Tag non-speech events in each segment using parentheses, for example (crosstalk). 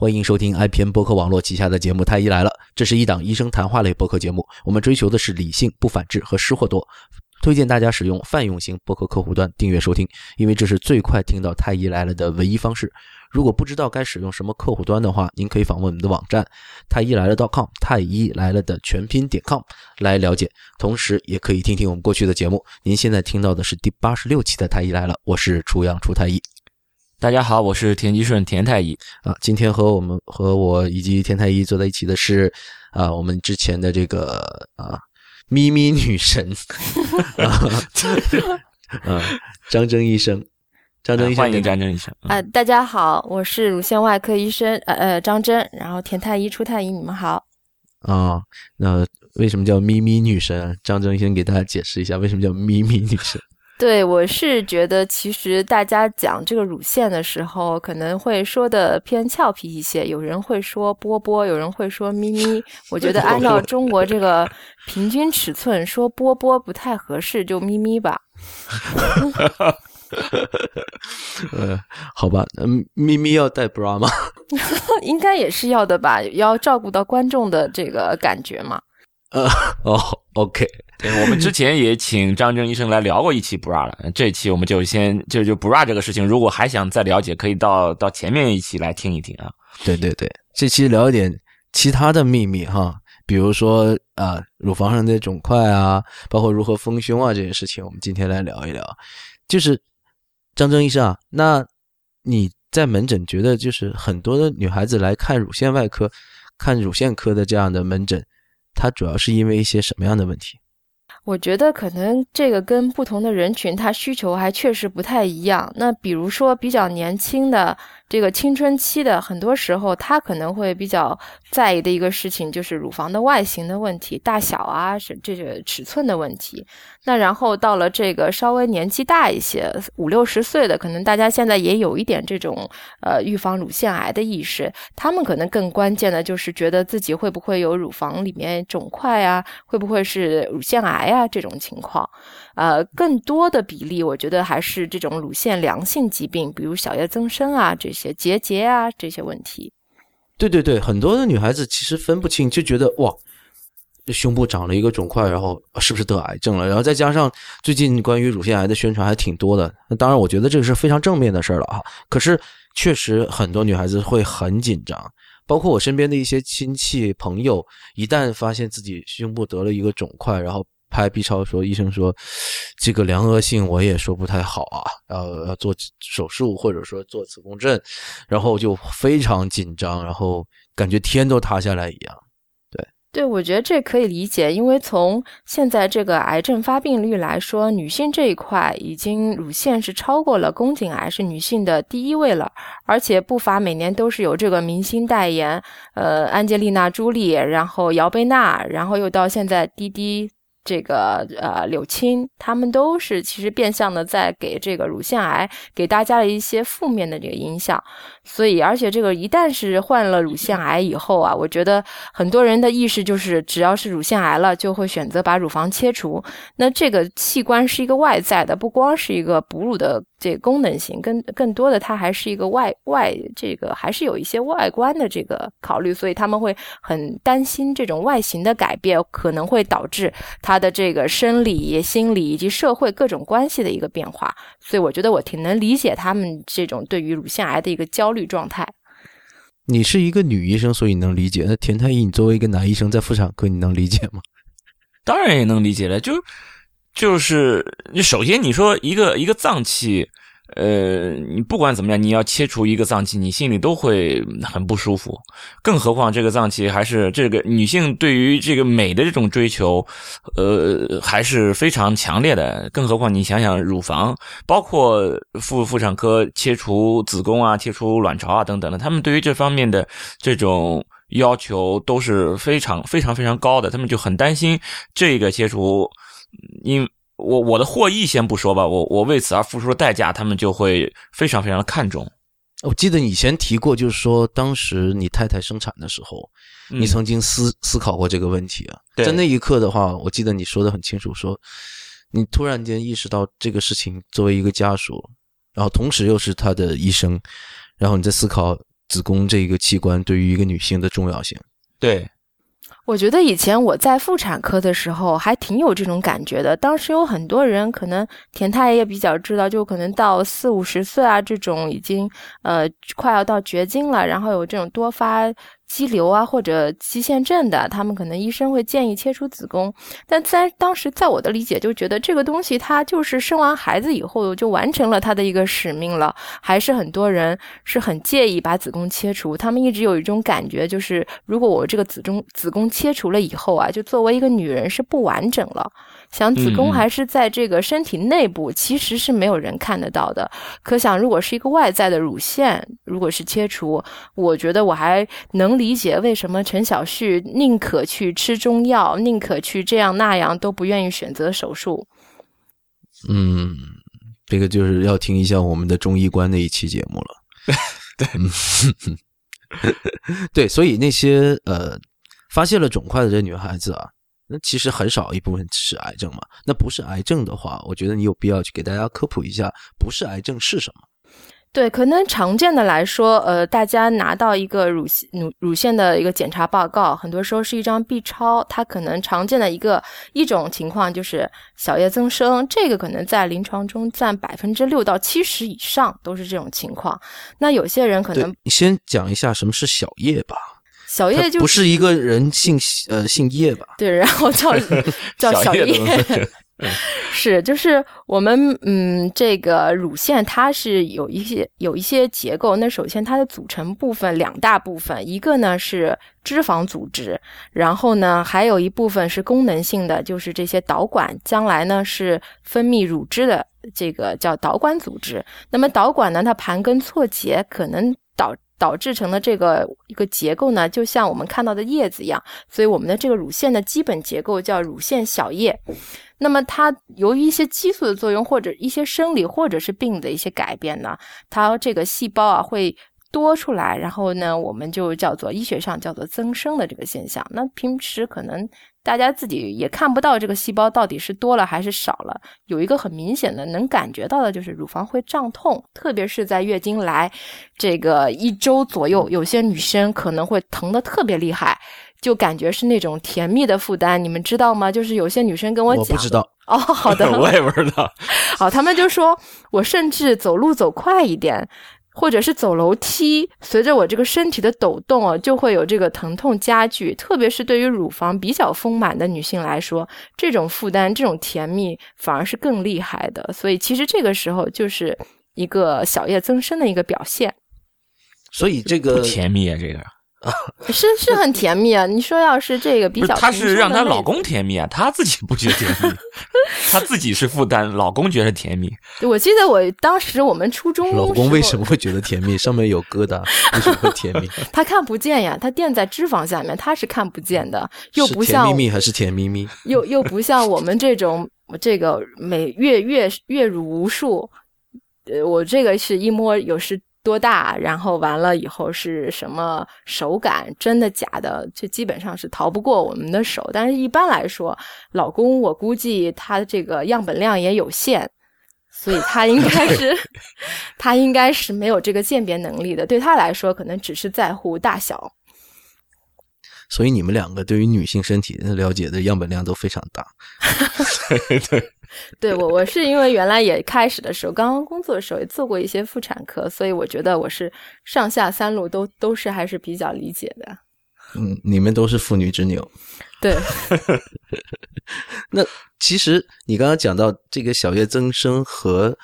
欢迎收听 IPN 博客网络旗下的节目《太医来了》，这是一档医生谈话类播客节目。我们追求的是理性、不反制和失货多。推荐大家使用泛用型博客客户端订阅收听，因为这是最快听到《太医来了》的唯一方式。如果不知道该使用什么客户端的话，您可以访问我们的网站太医来了 .com，太医来了的全拼点 com 来了解。同时，也可以听听我们过去的节目。您现在听到的是第八十六期的《太医来了》，我是初阳初太医。大家好，我是田吉顺田太医啊。今天和我们和我以及田太医坐在一起的是啊，我们之前的这个啊咪咪女神 (laughs) 啊，嗯，张真医生，张真医生，欢迎张真医生啊。大家好，我是乳腺外科医生呃呃张真，然后田太医初太医，你们好啊。那为什么叫咪咪女神？张真医生给大家解释一下为什么叫咪咪女神。对，我是觉得其实大家讲这个乳腺的时候，可能会说的偏俏皮一些。有人会说波波，有人会说咪咪。(laughs) 我觉得按照中国这个平均尺寸，说波波不太合适，就咪咪吧。(laughs) 呃，好吧，嗯，咪咪要带 bra 吗？(laughs) 应该也是要的吧，要照顾到观众的这个感觉嘛。呃，(laughs) 哦，OK。对，我们之前也请张征医生来聊过一期 bra 了，这一期我们就先就就 bra 这个事情，如果还想再了解，可以到到前面一期来听一听啊。对对对，这期聊一点其他的秘密哈，比如说啊，乳房上的肿块啊，包括如何丰胸啊这些事情，我们今天来聊一聊。就是张征医生啊，那你在门诊觉得就是很多的女孩子来看乳腺外科、看乳腺科的这样的门诊，它主要是因为一些什么样的问题？我觉得可能这个跟不同的人群，他需求还确实不太一样。那比如说比较年轻的。这个青春期的很多时候，他可能会比较在意的一个事情就是乳房的外形的问题，大小啊，是这个尺寸的问题。那然后到了这个稍微年纪大一些，五六十岁的，可能大家现在也有一点这种呃预防乳腺癌的意识，他们可能更关键的就是觉得自己会不会有乳房里面肿块啊，会不会是乳腺癌啊这种情况。呃，更多的比例，我觉得还是这种乳腺良性疾病，比如小叶增生啊这些。结节啊这些问题，对对对，很多的女孩子其实分不清，就觉得哇，胸部长了一个肿块，然后是不是得癌症了？然后再加上最近关于乳腺癌的宣传还挺多的，那当然我觉得这个是非常正面的事儿了哈。可是确实很多女孩子会很紧张，包括我身边的一些亲戚朋友，一旦发现自己胸部得了一个肿块，然后。拍 B 超说，医生说，这个良恶性我也说不太好啊，要要做手术或者说做磁共振，然后就非常紧张，然后感觉天都塌下来一样。对，对我觉得这可以理解，因为从现在这个癌症发病率来说，女性这一块已经乳腺是超过了宫颈癌，是女性的第一位了，而且不乏每年都是有这个明星代言，呃，安吉丽娜·朱莉，然后姚贝娜，然后又到现在滴滴。这个呃，柳青他们都是其实变相的在给这个乳腺癌给大家的一些负面的这个影响，所以而且这个一旦是患了乳腺癌以后啊，我觉得很多人的意识就是只要是乳腺癌了，就会选择把乳房切除。那这个器官是一个外在的，不光是一个哺乳的。这功能性更更多的，它还是一个外外这个还是有一些外观的这个考虑，所以他们会很担心这种外形的改变可能会导致他的这个生理、心理以及社会各种关系的一个变化。所以我觉得我挺能理解他们这种对于乳腺癌的一个焦虑状态。你是一个女医生，所以能理解。那田太医，你作为一个男医生，在妇产科，你能理解吗？(laughs) 当然也能理解了，就。就是你首先你说一个一个脏器，呃，你不管怎么样，你要切除一个脏器，你心里都会很不舒服。更何况这个脏器还是这个女性对于这个美的这种追求，呃，还是非常强烈的。更何况你想想，乳房，包括妇妇产科切除子宫啊、切除卵巢啊等等的，他们对于这方面的这种要求都是非常非常非常高的。他们就很担心这个切除。因我我的获益先不说吧，我我为此而付出的代价，他们就会非常非常的看重。我记得你以前提过，就是说当时你太太生产的时候，你曾经思思考过这个问题啊。在那一刻的话，我记得你说的很清楚，说你突然间意识到这个事情，作为一个家属，然后同时又是他的医生，然后你在思考子宫这个器官对于一个女性的重要性。对，我觉得以前我在妇产科的时候还挺有这种感觉的。当时有很多人，可能田太也比较知道，就可能到四五十岁啊，这种已经呃快要到绝经了，然后有这种多发。肌瘤啊，或者肌腺症的，他们可能医生会建议切除子宫。但在当时，在我的理解，就觉得这个东西它就是生完孩子以后就完成了它的一个使命了。还是很多人是很介意把子宫切除，他们一直有一种感觉，就是如果我这个子中子宫切除了以后啊，就作为一个女人是不完整了。想子宫还是在这个身体内部，其实是没有人看得到的。可想，如果是一个外在的乳腺，如果是切除，我觉得我还能理解为什么陈小旭宁可去吃中药，宁可去这样那样，都不愿意选择手术。嗯，这个就是要听一下我们的中医观那一期节目了。(laughs) 对，(laughs) 对，所以那些呃发现了肿块的这女孩子啊。那其实很少一部分是癌症嘛？那不是癌症的话，我觉得你有必要去给大家科普一下，不是癌症是什么？对，可能常见的来说，呃，大家拿到一个乳腺乳乳腺的一个检查报告，很多时候是一张 B 超，它可能常见的一个一种情况就是小叶增生，这个可能在临床中占百分之六到七十以上都是这种情况。那有些人可能，你先讲一下什么是小叶吧。小叶就不是一个人姓呃姓叶吧？对，然后叫 (laughs) 叫小叶，(laughs) 是就是我们嗯这个乳腺它是有一些有一些结构。那首先它的组成部分两大部分，一个呢是脂肪组织，然后呢还有一部分是功能性的，就是这些导管，将来呢是分泌乳汁的这个叫导管组织。那么导管呢它盘根错节，可能导。导致成的这个一个结构呢，就像我们看到的叶子一样，所以我们的这个乳腺的基本结构叫乳腺小叶。那么它由于一些激素的作用，或者一些生理或者是病的一些改变呢，它这个细胞啊会多出来，然后呢，我们就叫做医学上叫做增生的这个现象。那平时可能。大家自己也看不到这个细胞到底是多了还是少了。有一个很明显的能感觉到的就是乳房会胀痛，特别是在月经来这个一周左右，有些女生可能会疼的特别厉害，就感觉是那种甜蜜的负担。你们知道吗？就是有些女生跟我讲，我不知道哦，好的，(laughs) 我也不知道。好，他们就说我甚至走路走快一点。或者是走楼梯，随着我这个身体的抖动啊，就会有这个疼痛加剧。特别是对于乳房比较丰满的女性来说，这种负担、这种甜蜜反而是更厉害的。所以，其实这个时候就是一个小叶增生的一个表现。所以，这个甜蜜啊，这个。(laughs) 是是很甜蜜啊！你说要是这个比较，她是让她老公甜蜜啊，她自己不觉得甜蜜，(laughs) 她自己是负担，老公觉得甜蜜。我记得我当时我们初中，老公为什么会觉得甜蜜？上面有疙瘩，为什么会甜蜜？(laughs) 他看不见呀，他垫在脂肪下面，他是看不见的，又不像甜蜜蜜还是甜蜜蜜，又又不像我们这种这个每月月月入无数，呃，我这个是一摸有时。多大？然后完了以后是什么手感？真的假的？这基本上是逃不过我们的手。但是一般来说，老公我估计他这个样本量也有限，所以他应该是 (laughs) 他应该是没有这个鉴别能力的。对他来说，可能只是在乎大小。所以你们两个对于女性身体的了解的样本量都非常大。对 (laughs) (laughs) 对。对我，我是因为原来也开始的时候，刚刚工作的时候也做过一些妇产科，所以我觉得我是上下三路都都是还是比较理解的。嗯，你们都是妇女之牛。对。(laughs) 那其实你刚刚讲到这个小叶增生和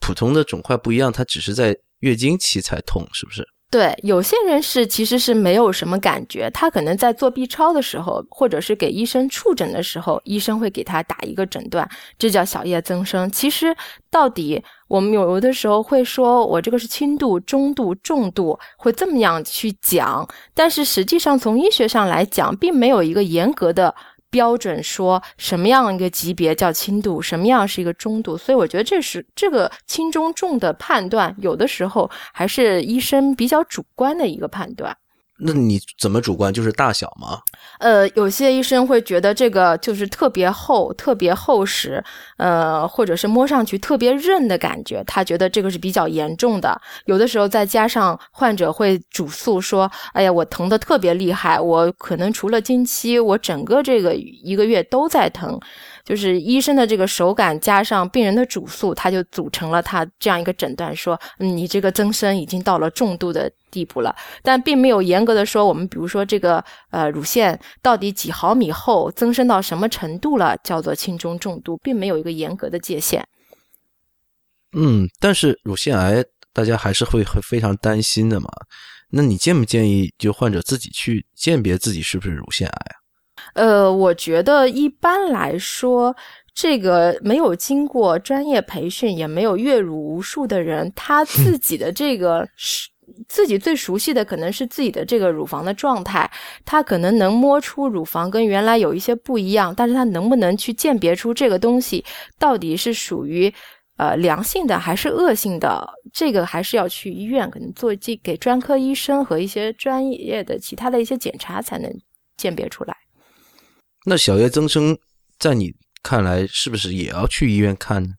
普通的肿块不一样，它只是在月经期才痛，是不是？对，有些人是其实是没有什么感觉，他可能在做 B 超的时候，或者是给医生触诊的时候，医生会给他打一个诊断，这叫小叶增生。其实到底我们有的时候会说我这个是轻度、中度、重度，会这么样去讲，但是实际上从医学上来讲，并没有一个严格的。标准说什么样一个级别叫轻度，什么样是一个中度，所以我觉得这是这个轻中重的判断，有的时候还是医生比较主观的一个判断。那你怎么主观？就是大小吗？呃，有些医生会觉得这个就是特别厚、特别厚实，呃，或者是摸上去特别韧的感觉，他觉得这个是比较严重的。有的时候再加上患者会主诉说：“哎呀，我疼的特别厉害，我可能除了经期，我整个这个一个月都在疼。”就是医生的这个手感加上病人的主诉，他就组成了他这样一个诊断，说：“嗯，你这个增生已经到了重度的。”地步了，但并没有严格的说，我们比如说这个呃乳腺到底几毫米厚，增生到什么程度了，叫做轻中重度，并没有一个严格的界限。嗯，但是乳腺癌大家还是会会非常担心的嘛？那你建不建议就患者自己去鉴别自己是不是乳腺癌啊？呃，我觉得一般来说，这个没有经过专业培训，也没有阅乳无数的人，他自己的这个是。自己最熟悉的可能是自己的这个乳房的状态，他可能能摸出乳房跟原来有一些不一样，但是他能不能去鉴别出这个东西到底是属于呃良性的还是恶性的，这个还是要去医院可能做这给专科医生和一些专业的其他的一些检查才能鉴别出来。那小叶增生在你看来是不是也要去医院看呢？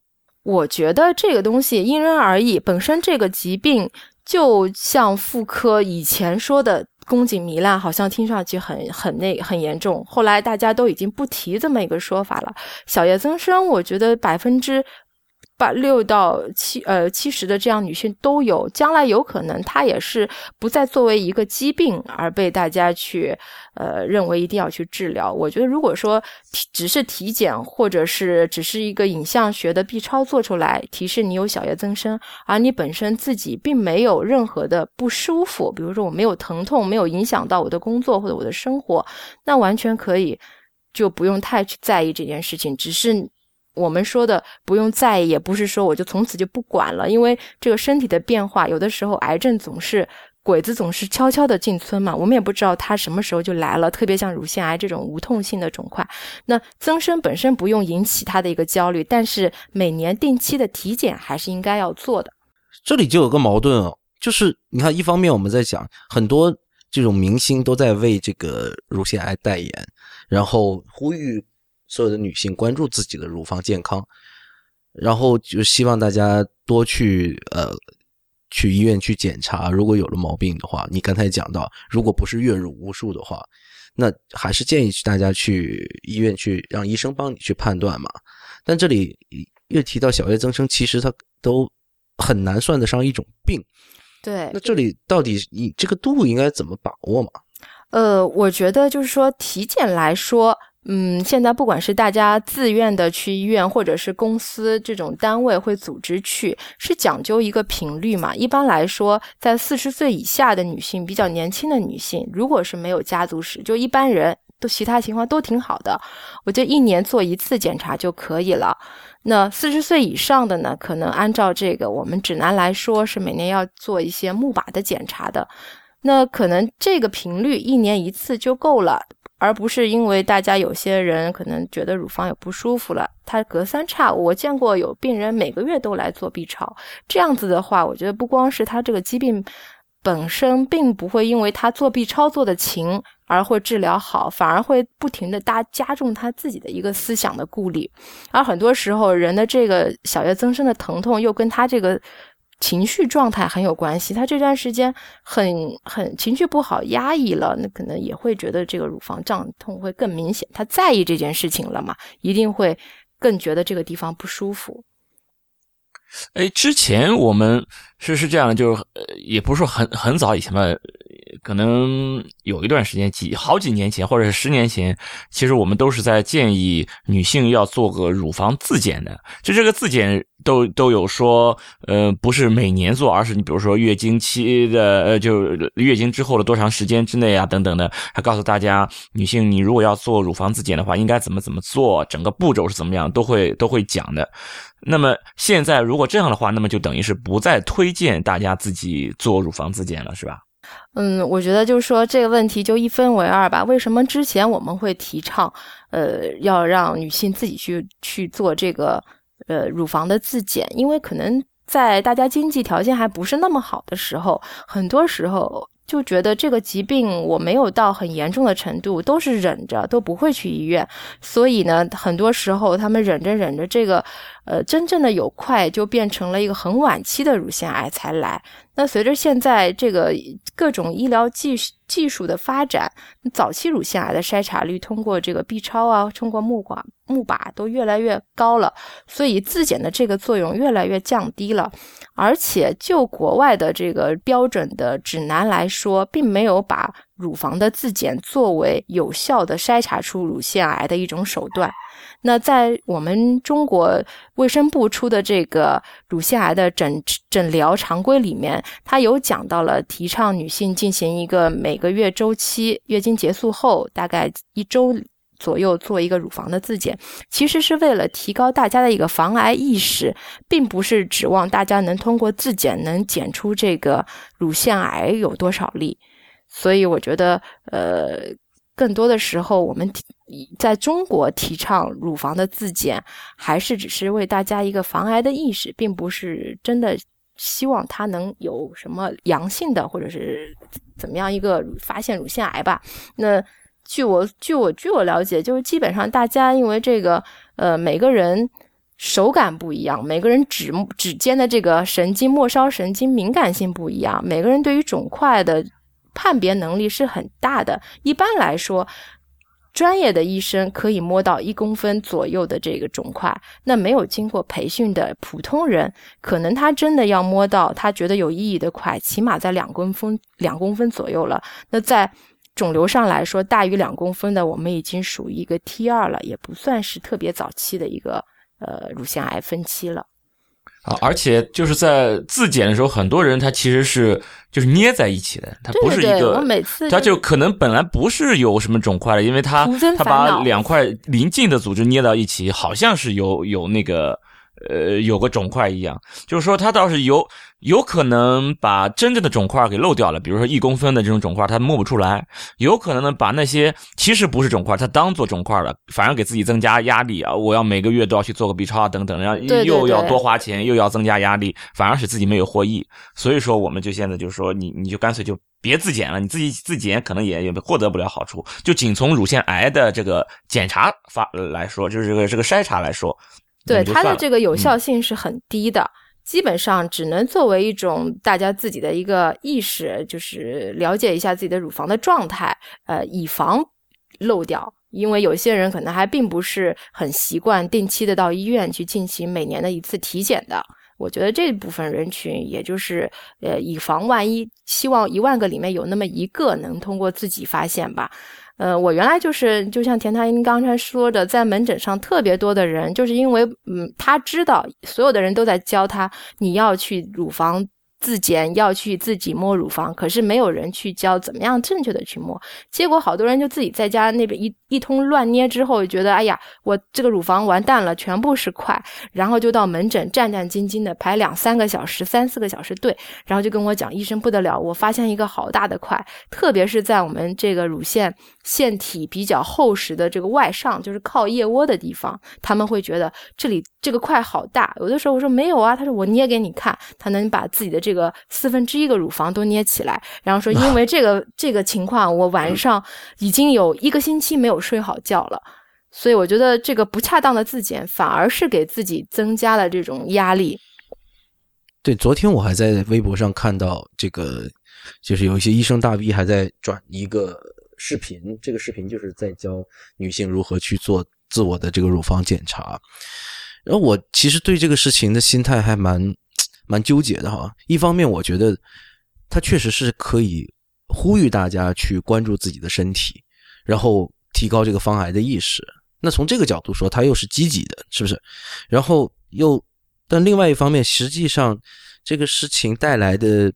我觉得这个东西因人而异，本身这个疾病。就像妇科以前说的宫颈糜烂，好像听上去很很那很严重。后来大家都已经不提这么一个说法了。小叶增生，我觉得百分之。把六到七呃七十的这样女性都有，将来有可能她也是不再作为一个疾病而被大家去呃认为一定要去治疗。我觉得如果说只是体检或者是只是一个影像学的 B 超做出来提示你有小叶增生，而你本身自己并没有任何的不舒服，比如说我没有疼痛，没有影响到我的工作或者我的生活，那完全可以就不用太去在意这件事情，只是。我们说的不用在意，也不是说我就从此就不管了，因为这个身体的变化，有的时候癌症总是鬼子总是悄悄的进村嘛，我们也不知道它什么时候就来了。特别像乳腺癌这种无痛性的肿块，那增生本身不用引起他的一个焦虑，但是每年定期的体检还是应该要做的。这里就有个矛盾哦，就是你看，一方面我们在讲很多这种明星都在为这个乳腺癌代言，然后呼吁。所有的女性关注自己的乳房健康，然后就希望大家多去呃去医院去检查，如果有了毛病的话，你刚才讲到，如果不是月乳无数的话，那还是建议大家去医院去让医生帮你去判断嘛。但这里越提到小叶增生，其实它都很难算得上一种病。对，那这里到底你这个度应该怎么把握嘛？呃，我觉得就是说体检来说。嗯，现在不管是大家自愿的去医院，或者是公司这种单位会组织去，是讲究一个频率嘛。一般来说，在四十岁以下的女性，比较年轻的女性，如果是没有家族史，就一般人都其他情况都挺好的，我就一年做一次检查就可以了。那四十岁以上的呢，可能按照这个我们指南来说，是每年要做一些钼靶的检查的。那可能这个频率一年一次就够了。而不是因为大家有些人可能觉得乳房有不舒服了，他隔三差五，我见过有病人每个月都来做 B 超，这样子的话，我觉得不光是他这个疾病本身并不会因为他做 B 超做的勤而会治疗好，反而会不停的加加重他自己的一个思想的顾虑，而很多时候人的这个小叶增生的疼痛又跟他这个。情绪状态很有关系，他这段时间很很情绪不好，压抑了，那可能也会觉得这个乳房胀痛会更明显。他在意这件事情了嘛，一定会更觉得这个地方不舒服。哎，之前我们是是这样的，就是，也不是说很很早以前吧。可能有一段时间，几好几年前，或者是十年前，其实我们都是在建议女性要做个乳房自检的。就这个自检都都有说，呃，不是每年做，而是你比如说月经期的，呃，就月经之后的多长时间之内啊，等等的，还告诉大家，女性你如果要做乳房自检的话，应该怎么怎么做，整个步骤是怎么样，都会都会讲的。那么现在如果这样的话，那么就等于是不再推荐大家自己做乳房自检了，是吧？嗯，我觉得就是说这个问题就一分为二吧。为什么之前我们会提倡，呃，要让女性自己去去做这个呃乳房的自检？因为可能在大家经济条件还不是那么好的时候，很多时候就觉得这个疾病我没有到很严重的程度，都是忍着，都不会去医院。所以呢，很多时候他们忍着忍着，这个呃真正的有快就变成了一个很晚期的乳腺癌才来。那随着现在这个各种医疗技技术的发展，早期乳腺癌的筛查率通过这个 B 超啊，通过木管木靶都越来越高了，所以自检的这个作用越来越降低了。而且就国外的这个标准的指南来说，并没有把乳房的自检作为有效的筛查出乳腺癌的一种手段。那在我们中国卫生部出的这个乳腺癌的诊诊疗常规里面，它有讲到了提倡女性进行一个每个月周期，月经结束后大概一周左右做一个乳房的自检，其实是为了提高大家的一个防癌意识，并不是指望大家能通过自检能检出这个乳腺癌有多少例。所以我觉得，呃。更多的时候，我们在中国提倡乳房的自检，还是只是为大家一个防癌的意识，并不是真的希望它能有什么阳性的，或者是怎么样一个发现乳腺癌吧。那据我据我据我了解，就是基本上大家因为这个呃每个人手感不一样，每个人指指尖的这个神经末梢神经敏感性不一样，每个人对于肿块的。判别能力是很大的。一般来说，专业的医生可以摸到一公分左右的这个肿块。那没有经过培训的普通人，可能他真的要摸到他觉得有意义的块，起码在两公分两公分左右了。那在肿瘤上来说，大于两公分的，我们已经属于一个 T 二了，也不算是特别早期的一个呃乳腺癌分期了。啊，而且就是在自检的时候，很多人他其实是就是捏在一起的，他不是一个，他就可能本来不是有什么肿块的，因为他他把两块邻近的组织捏到一起，好像是有有那个。呃，有个肿块一样，就是说它倒是有有可能把真正的肿块给漏掉了，比如说一公分的这种肿块，它摸不出来；有可能呢，把那些其实不是肿块，它当做肿块了，反而给自己增加压力啊！我要每个月都要去做个 B 超啊，等等，然后又要多花钱，又要增加压力，反而使自己没有获益。所以说，我们就现在就是说，你你就干脆就别自检了，你自己自检可能也也获得不了好处。就仅从乳腺癌的这个检查发来说，就是这个这个筛查来说。对它的这个有效性是很低的，基本上只能作为一种大家自己的一个意识，就是了解一下自己的乳房的状态，呃，以防漏掉。因为有些人可能还并不是很习惯定期的到医院去进行每年的一次体检的。我觉得这部分人群，也就是呃，以防万一，希望一万个里面有那么一个能通过自己发现吧。呃，我原来就是，就像田太英刚才说的，在门诊上特别多的人，就是因为，嗯，他知道所有的人都在教他，你要去乳房。自检要去自己摸乳房，可是没有人去教怎么样正确的去摸。结果好多人就自己在家那边一一通乱捏之后，觉得哎呀，我这个乳房完蛋了，全部是块。然后就到门诊战战兢兢的排两三个小时、三四个小时队，然后就跟我讲，医生不得了，我发现一个好大的块，特别是在我们这个乳腺腺体比较厚实的这个外上，就是靠腋窝的地方，他们会觉得这里这个块好大。有的时候我说没有啊，他说我捏给你看，他能把自己的这这个四分之一个乳房都捏起来，然后说因为这个这个情况，我晚上已经有一个星期没有睡好觉了，所以我觉得这个不恰当的自检反而是给自己增加了这种压力。对，昨天我还在微博上看到这个，就是有一些医生大 V 还在转一个视频，这个视频就是在教女性如何去做自我的这个乳房检查。然后我其实对这个事情的心态还蛮。蛮纠结的哈，一方面我觉得他确实是可以呼吁大家去关注自己的身体，然后提高这个防癌的意识。那从这个角度说，他又是积极的，是不是？然后又，但另外一方面，实际上这个事情带来的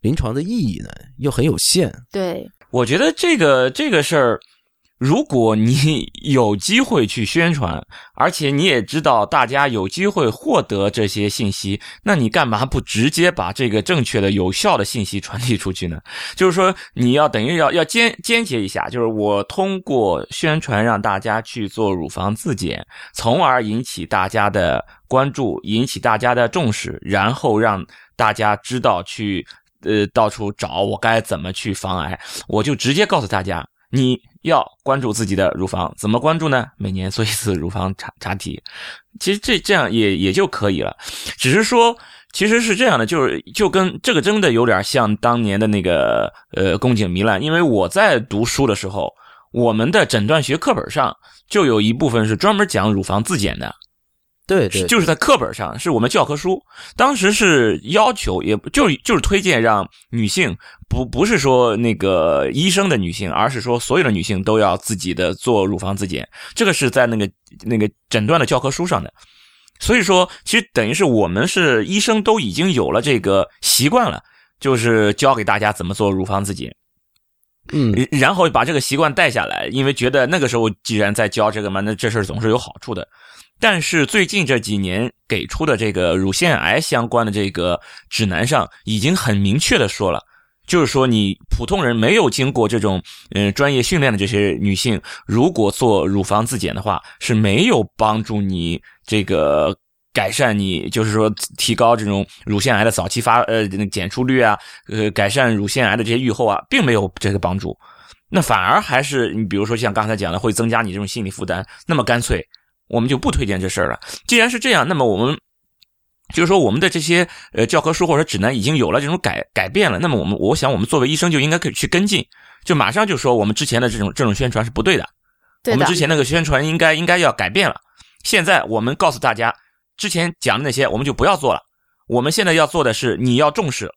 临床的意义呢，又很有限。对，我觉得这个这个事儿。如果你有机会去宣传，而且你也知道大家有机会获得这些信息，那你干嘛不直接把这个正确的、有效的信息传递出去呢？(laughs) 就是说，你要等于要要间间接一下，就是我通过宣传让大家去做乳房自检，从而引起大家的关注，引起大家的重视，然后让大家知道去呃到处找我该怎么去防癌，我就直接告诉大家，你要关注自己的乳房，怎么关注呢？每年做一次乳房查查体，其实这这样也也就可以了，只是说。其实是这样的，就是就跟这个真的有点像当年的那个呃宫颈糜烂，因为我在读书的时候，我们的诊断学课本上就有一部分是专门讲乳房自检的，对对，就是在课本上是我们教科书，当时是要求，也就就是推荐让女性不不是说那个医生的女性，而是说所有的女性都要自己的做乳房自检，这个是在那个那个诊断的教科书上的。所以说，其实等于是我们是医生都已经有了这个习惯了，就是教给大家怎么做乳房自检，嗯，然后把这个习惯带下来，因为觉得那个时候既然在教这个嘛，那这事总是有好处的。但是最近这几年给出的这个乳腺癌相关的这个指南上，已经很明确的说了。就是说，你普通人没有经过这种嗯专业训练的这些女性，如果做乳房自检的话，是没有帮助你这个改善你，就是说提高这种乳腺癌的早期发呃检出率啊，呃改善乳腺癌的这些预后啊，并没有这个帮助。那反而还是你比如说像刚才讲的，会增加你这种心理负担。那么干脆我们就不推荐这事儿了。既然是这样，那么我们。就是说，我们的这些呃教科书或者指南已经有了这种改改变了，那么我们我想我们作为医生就应该可以去跟进，就马上就说我们之前的这种这种宣传是不对的，我们之前那个宣传应该应该要改变了。现在我们告诉大家，之前讲的那些我们就不要做了，我们现在要做的是你要重视，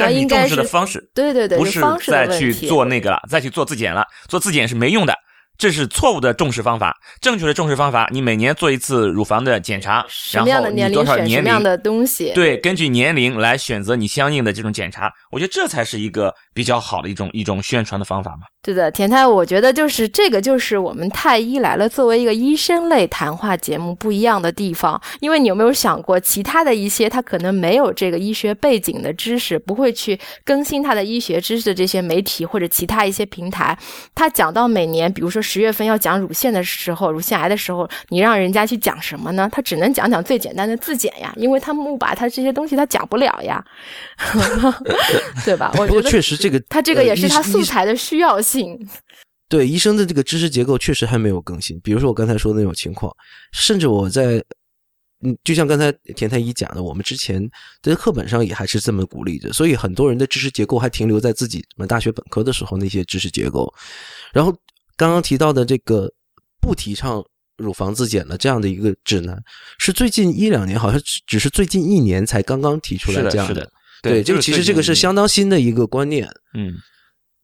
但你重视的方式对对对，不是再去做那个了，再去做自检了，做自检是没用的。这是错误的重视方法，正确的重视方法，你每年做一次乳房的检查，然后你多少年龄的东西，对，根据年龄来选择你相应的这种检查，我觉得这才是一个比较好的一种一种宣传的方法嘛。对的，田太，我觉得就是这个，就是我们太医来了作为一个医生类谈话节目不一样的地方。因为你有没有想过，其他的一些他可能没有这个医学背景的知识，不会去更新他的医学知识的这些媒体或者其他一些平台，他讲到每年，比如说十月份要讲乳腺的时候，乳腺癌的时候，你让人家去讲什么呢？他只能讲讲最简单的自检呀，因为他木把他这些东西他讲不了呀，(laughs) 对吧？(laughs) 我觉得确实这个他这个也是他素材的需要性。对医生的这个知识结构确实还没有更新，比如说我刚才说的那种情况，甚至我在，嗯，就像刚才田太医讲的，我们之前在课本上也还是这么鼓励的，所以很多人的知识结构还停留在自己什么大学本科的时候那些知识结构。然后刚刚提到的这个不提倡乳房自检的这样的一个指南，是最近一两年，好像只只是最近一年才刚刚提出来这样的。对，这个其实这个是相当新的一个观念。嗯。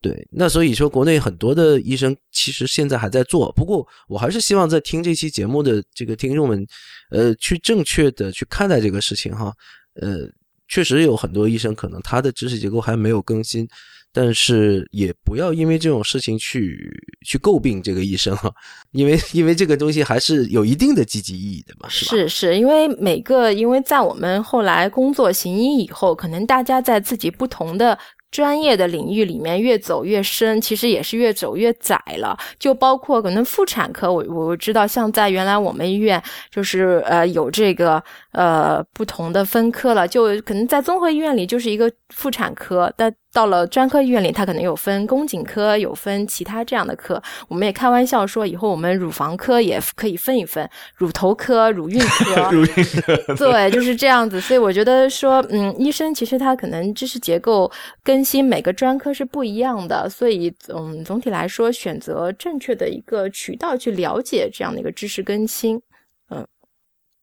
对，那所以说，国内很多的医生其实现在还在做。不过，我还是希望在听这期节目的这个听众们，呃，去正确的去看待这个事情哈。呃，确实有很多医生可能他的知识结构还没有更新，但是也不要因为这种事情去去诟病这个医生哈，因为因为这个东西还是有一定的积极意义的嘛，是吧？是是，因为每个因为在我们后来工作行医以后，可能大家在自己不同的。专业的领域里面越走越深，其实也是越走越窄了。就包括可能妇产科，我我知道，像在原来我们医院，就是呃有这个呃不同的分科了。就可能在综合医院里就是一个妇产科，但到了专科医院里，它可能有分宫颈科，有分其他这样的科。我们也开玩笑说，以后我们乳房科也可以分一分，乳头科、乳晕科。(laughs) 乳晕科。对，就是这样子。所以我觉得说，嗯，医生其实他可能知识结构更新每个专科是不一样的，所以嗯，总体来说，选择正确的一个渠道去了解这样的一个知识更新。嗯，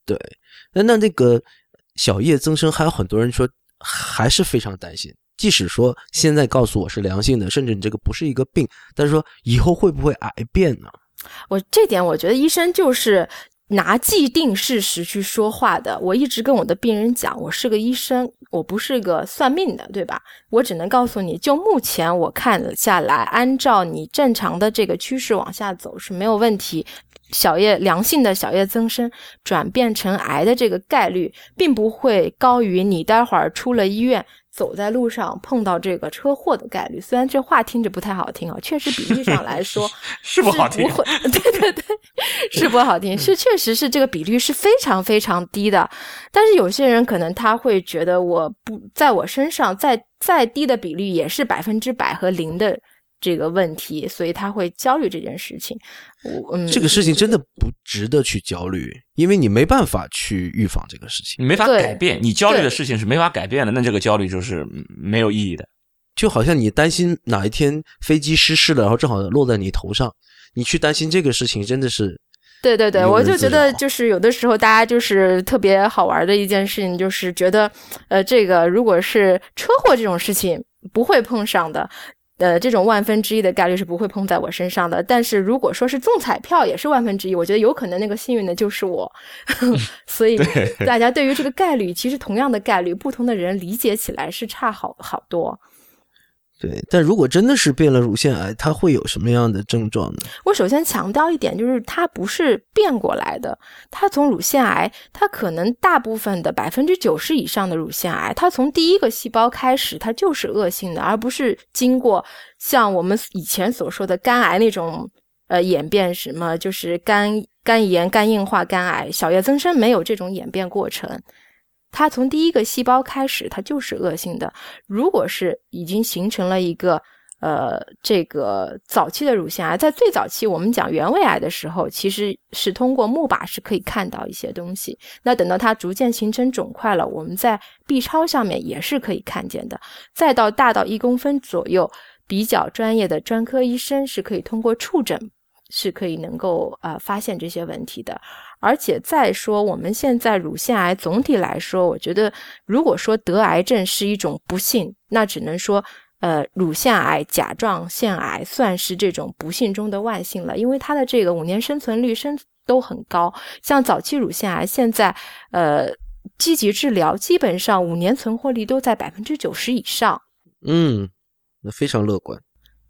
对。那那那个小叶增生，还有很多人说还是非常担心。即使说现在告诉我是良性的，甚至你这个不是一个病，但是说以后会不会癌变呢？我这点我觉得医生就是拿既定事实去说话的。我一直跟我的病人讲，我是个医生，我不是个算命的，对吧？我只能告诉你就目前我看下来，按照你正常的这个趋势往下走是没有问题。小叶良性的小叶增生转变成癌的这个概率，并不会高于你待会儿出了医院。走在路上碰到这个车祸的概率。虽然这话听着不太好听啊，确实比例上来说 (laughs) 是不好听不。会，对对对，是不好听，是确实是这个比率是非常非常低的。但是有些人可能他会觉得我不在我身上再再低的比率也是百分之百和零的这个问题，所以他会焦虑这件事情。我嗯，这个事情真的不值得去焦虑，因为你没办法去预防这个事情。你没法改变，你焦虑的事情是没法改变的，那这个焦虑就是没有意义的。就好像你担心哪一天飞机失事了，然后正好落在你头上，你去担心这个事情，真的是对对对，我就觉得就是有的时候大家就是特别好玩的一件事情，就是觉得，呃，这个如果是车祸这种事情不会碰上的。呃，这种万分之一的概率是不会碰在我身上的，但是如果说是中彩票，也是万分之一，我觉得有可能那个幸运的就是我，(laughs) 所以大家对于这个概率，其实同样的概率，不同的人理解起来是差好好多。对。但如果真的是变了乳腺癌，它会有什么样的症状呢？我首先强调一点，就是它不是变过来的，它从乳腺癌，它可能大部分的百分之九十以上的乳腺癌，它从第一个细胞开始，它就是恶性的，而不是经过像我们以前所说的肝癌那种呃演变，什么就是肝肝炎、肝硬化、肝癌、小叶增生，没有这种演变过程。它从第一个细胞开始，它就是恶性的。如果是已经形成了一个呃这个早期的乳腺癌，在最早期我们讲原位癌的时候，其实是通过钼靶是可以看到一些东西。那等到它逐渐形成肿块了，我们在 B 超上面也是可以看见的。再到大到一公分左右，比较专业的专科医生是可以通过触诊是可以能够呃发现这些问题的。而且再说，我们现在乳腺癌总体来说，我觉得如果说得癌症是一种不幸，那只能说，呃，乳腺癌、甲状腺癌算是这种不幸中的万幸了，因为它的这个五年生存率生都很高。像早期乳腺癌，现在呃积极治疗，基本上五年存活率都在百分之九十以上。嗯，那非常乐观。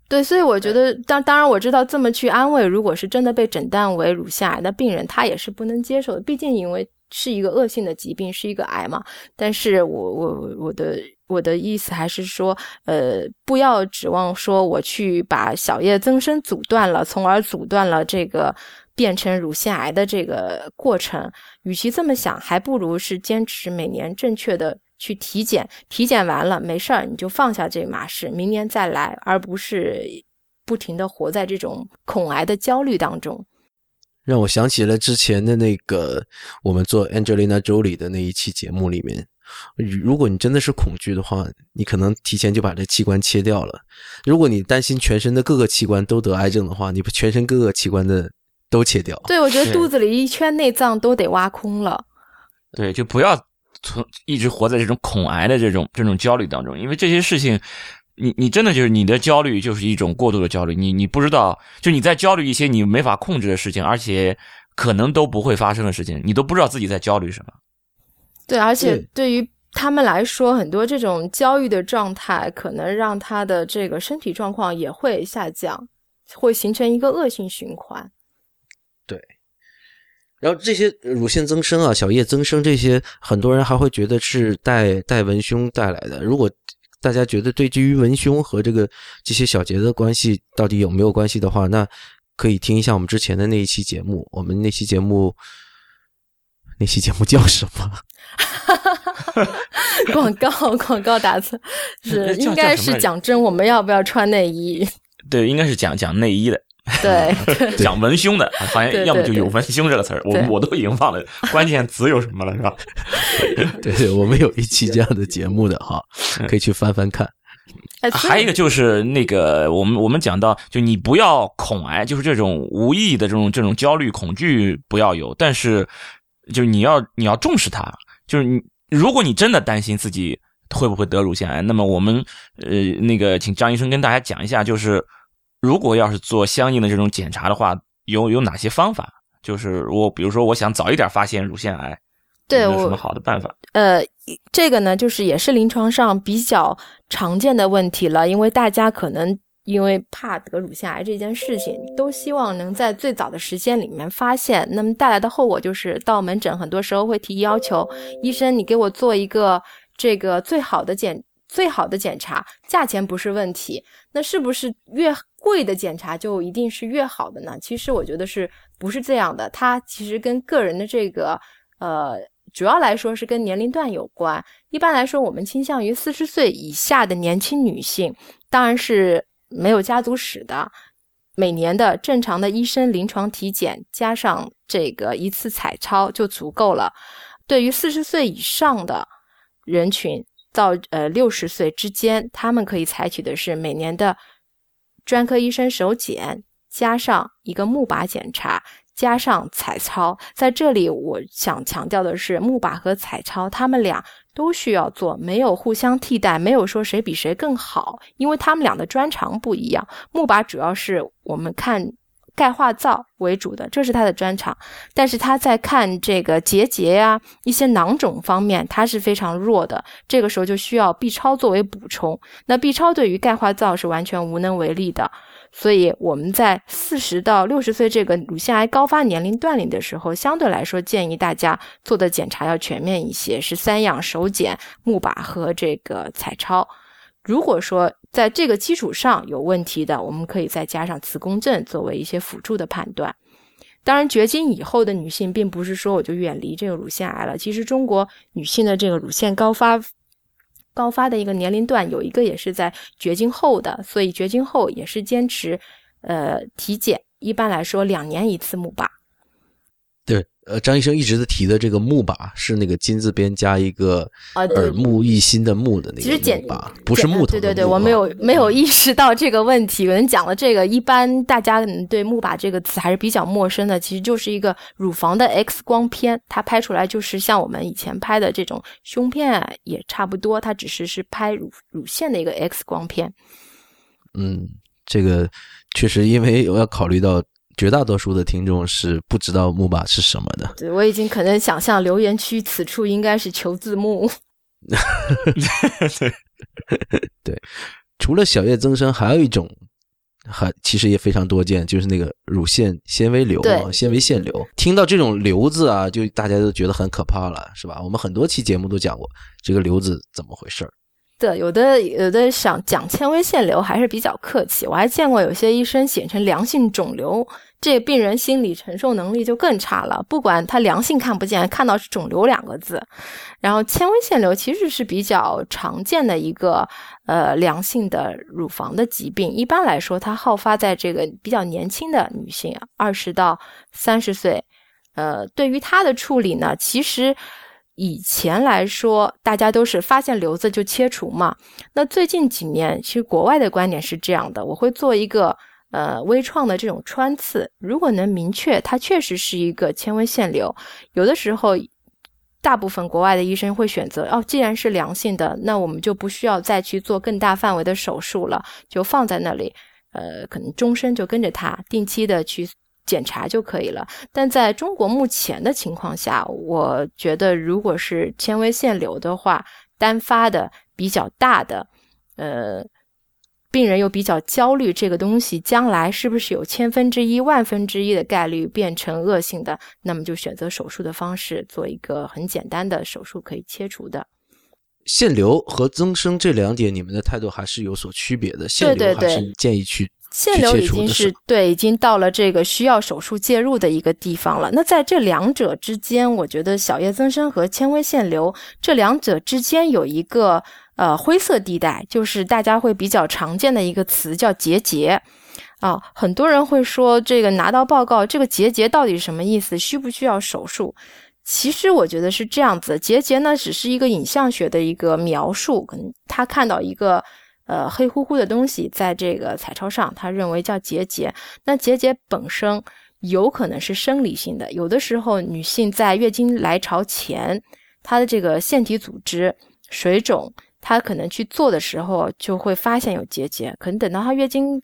对，所以我觉得，当当然我知道这么去安慰，如果是真的被诊断为乳腺癌的病人，他也是不能接受的。毕竟因为是一个恶性的疾病，是一个癌嘛。但是我我我的我的意思还是说，呃，不要指望说我去把小叶增生阻断了，从而阻断了这个变成乳腺癌的这个过程。与其这么想，还不如是坚持每年正确的。去体检，体检完了没事儿，你就放下这码事，明年再来，而不是不停的活在这种恐癌的焦虑当中。让我想起了之前的那个我们做 Angelina Jolie 的那一期节目里面，如果你真的是恐惧的话，你可能提前就把这器官切掉了；如果你担心全身的各个器官都得癌症的话，你把全身各个器官的都切掉。对，我觉得肚子里一圈内脏都得挖空了。对，就不要从一直活在这种恐癌的这种这种焦虑当中，因为这些事情，你你真的就是你的焦虑就是一种过度的焦虑，你你不知道，就你在焦虑一些你没法控制的事情，而且可能都不会发生的事情，你都不知道自己在焦虑什么。对，而且对对于他们来说，很多这种焦虑的状态，可能让他的这个身体状况也会下降，会形成一个恶性循环。然后这些乳腺增生啊、小叶增生这些，很多人还会觉得是带带文胸带来的。如果大家觉得对于文胸和这个这些小节的关系到底有没有关系的话，那可以听一下我们之前的那一期节目。我们那期节目，那期节目叫什么？(laughs) 广告广告打字 (laughs) 是应该是讲真，我们要不要穿内衣？(laughs) 对，应该是讲讲内衣的，(laughs) 对对讲文胸的，好像要么就有文胸这个词儿，我我都已经忘了关键词有什么了，是吧？(laughs) 对对，我们有一期这样的节目的哈，可以去翻翻看。还有一个就是那个，我们我们讲到，就你不要恐癌，就是这种无意义的这种这种焦虑恐惧不要有，但是就是你要你要重视它，就是你如果你真的担心自己会不会得乳腺癌，那么我们呃那个请张医生跟大家讲一下，就是如果要是做相应的这种检查的话，有有哪些方法？就是我比如说我想早一点发现乳腺癌，对有有什么好的办法？呃，这个呢，就是也是临床上比较常见的问题了，因为大家可能因为怕得乳腺癌这件事情，都希望能在最早的时间里面发现，那么带来的后果就是到门诊很多时候会提要求，医生你给我做一个这个最好的检。最好的检查，价钱不是问题。那是不是越贵的检查就一定是越好的呢？其实我觉得是不是这样的？它其实跟个人的这个呃，主要来说是跟年龄段有关。一般来说，我们倾向于四十岁以下的年轻女性，当然是没有家族史的，每年的正常的医生临床体检加上这个一次彩超就足够了。对于四十岁以上的人群。到呃六十岁之间，他们可以采取的是每年的专科医生手检，加上一个钼靶检查，加上彩超。在这里，我想强调的是，钼靶和彩超，他们俩都需要做，没有互相替代，没有说谁比谁更好，因为他们俩的专长不一样。钼靶主要是我们看。钙化灶为主的，这是他的专长。但是他在看这个结节呀、一些囊肿方面，他是非常弱的。这个时候就需要 B 超作为补充。那 B 超对于钙化灶是完全无能为力的。所以我们在四十到六十岁这个乳腺癌高发年龄段里的时候，相对来说建议大家做的检查要全面一些，是三样：手检、钼靶和这个彩超。如果说在这个基础上有问题的，我们可以再加上磁共振作为一些辅助的判断。当然，绝经以后的女性，并不是说我就远离这个乳腺癌了。其实，中国女性的这个乳腺高发高发的一个年龄段，有一个也是在绝经后的，所以绝经后也是坚持呃体检，一般来说两年一次钼靶。对。呃，张医生一直在提的这个木把是那个金字边加一个耳目一新的木的那个木靶，不是木头。对对对，我没有没有意识到这个问题。有人讲了这个，一般大家对木把这个词还是比较陌生的。其实就是一个乳房的 X 光片，它拍出来就是像我们以前拍的这种胸片也差不多，它只是是拍乳乳腺的一个 X 光片。嗯，这个确实，因为我要考虑到。绝大多数的听众是不知道木马是什么的。对我已经可能想象留言区此处应该是求字幕。对 (laughs) 对，除了小叶增生，还有一种，还其实也非常多见，就是那个乳腺纤维瘤啊，纤维腺瘤。听到这种瘤子啊，就大家都觉得很可怕了，是吧？我们很多期节目都讲过这个瘤子怎么回事儿。对，有的有的想讲纤维腺瘤还是比较客气，我还见过有些医生写成良性肿瘤。这病人心理承受能力就更差了。不管他良性看不见，看到是肿瘤两个字，然后纤维腺瘤其实是比较常见的一个呃良性的乳房的疾病。一般来说，它好发在这个比较年轻的女性，二十到三十岁。呃，对于它的处理呢，其实以前来说，大家都是发现瘤子就切除嘛。那最近几年，其实国外的观点是这样的，我会做一个。呃，微创的这种穿刺，如果能明确它确实是一个纤维腺瘤，有的时候，大部分国外的医生会选择哦，既然是良性的，那我们就不需要再去做更大范围的手术了，就放在那里，呃，可能终身就跟着它，定期的去检查就可以了。但在中国目前的情况下，我觉得如果是纤维腺瘤的话，单发的比较大的，呃。病人又比较焦虑，这个东西将来是不是有千分之一、万分之一的概率变成恶性的？那么就选择手术的方式，做一个很简单的手术可以切除的。腺瘤和增生这两点，你们的态度还是有所区别的。腺瘤还是建议去腺瘤已经是对，已经到了这个需要手术介入的一个地方了。那在这两者之间，我觉得小叶增生和纤维腺瘤这两者之间有一个。呃，灰色地带就是大家会比较常见的一个词，叫结节啊。很多人会说，这个拿到报告，这个结节到底什么意思？需不需要手术？其实我觉得是这样子，结节呢只是一个影像学的一个描述，可能他看到一个呃黑乎乎的东西在这个彩超上，他认为叫结节。那结节本身有可能是生理性的，有的时候女性在月经来潮前，她的这个腺体组织水肿。她可能去做的时候，就会发现有结节，可能等到她月经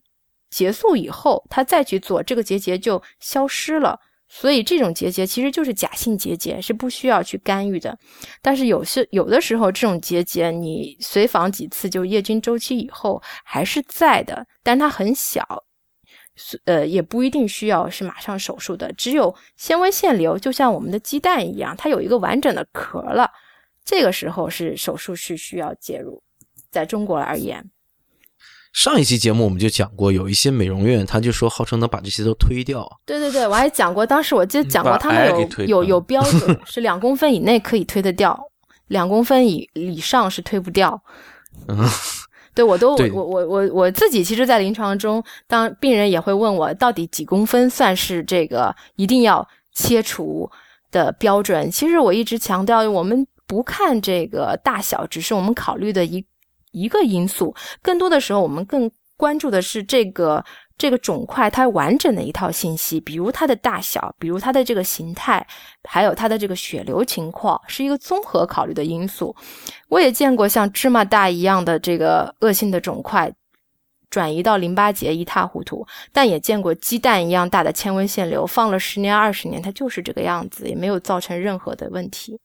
结束以后，她再去做，这个结节就消失了。所以这种结节其实就是假性结节，是不需要去干预的。但是有些有的时候，这种结节你随访几次，就月经周期以后还是在的，但它很小，呃，也不一定需要是马上手术的。只有纤维腺瘤，就像我们的鸡蛋一样，它有一个完整的壳了。这个时候是手术是需要介入。在中国而言。上一期节目我们就讲过，有一些美容院，他就说号称能把这些都推掉。对对对，我还讲过，当时我记得讲过，他们有有有标准，(laughs) 是两公分以内可以推得掉，两公分以以上是推不掉。嗯，(laughs) 对我都我我我我自己，其实，在临床中，当病人也会问我，到底几公分算是这个一定要切除的标准？其实我一直强调，我们不看这个大小，只是我们考虑的一。一个因素，更多的时候，我们更关注的是这个这个肿块它完整的一套信息，比如它的大小，比如它的这个形态，还有它的这个血流情况，是一个综合考虑的因素。我也见过像芝麻大一样的这个恶性的肿块，转移到淋巴结一塌糊涂，但也见过鸡蛋一样大的纤维腺瘤，放了十年二十年，它就是这个样子，也没有造成任何的问题。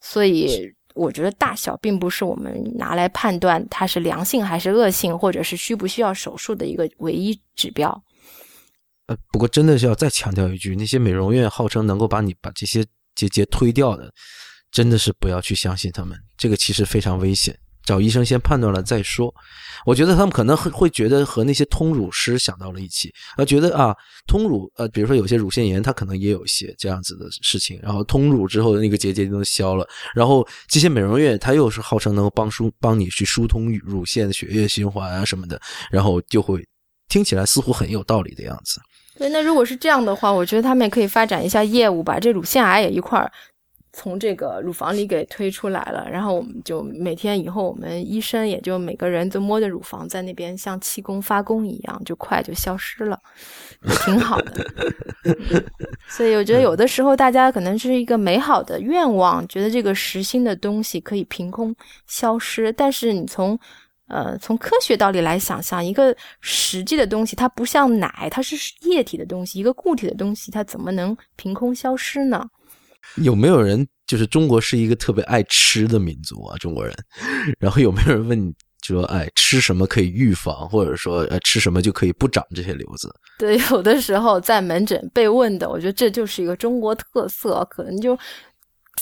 所以。我觉得大小并不是我们拿来判断它是良性还是恶性，或者是需不需要手术的一个唯一指标。呃，不过真的是要再强调一句，那些美容院号称能够把你把这些结节推掉的，真的是不要去相信他们，这个其实非常危险。找医生先判断了再说。我觉得他们可能会会觉得和那些通乳师想到了一起，呃，觉得啊，通乳呃，比如说有些乳腺炎，它可能也有一些这样子的事情，然后通乳之后的那个结节就能消了，然后这些美容院它又是号称能够帮疏帮你去疏通乳腺的血液循环啊什么的，然后就会听起来似乎很有道理的样子。对，那如果是这样的话，我觉得他们也可以发展一下业务，把这乳腺癌也一块儿。从这个乳房里给推出来了，然后我们就每天以后，我们医生也就每个人都摸着乳房在那边像气功发功一样，就快就消失了，挺好的。所以我觉得有的时候大家可能是一个美好的愿望，觉得这个实心的东西可以凭空消失，但是你从呃从科学道理来想象，一个实际的东西，它不像奶，它是液体的东西，一个固体的东西，它怎么能凭空消失呢？有没有人就是中国是一个特别爱吃的民族啊？中国人，然后有没有人问你说，哎，吃什么可以预防，或者说，呃，吃什么就可以不长这些瘤子？(laughs) 对，有的时候在门诊被问的，我觉得这就是一个中国特色，可能就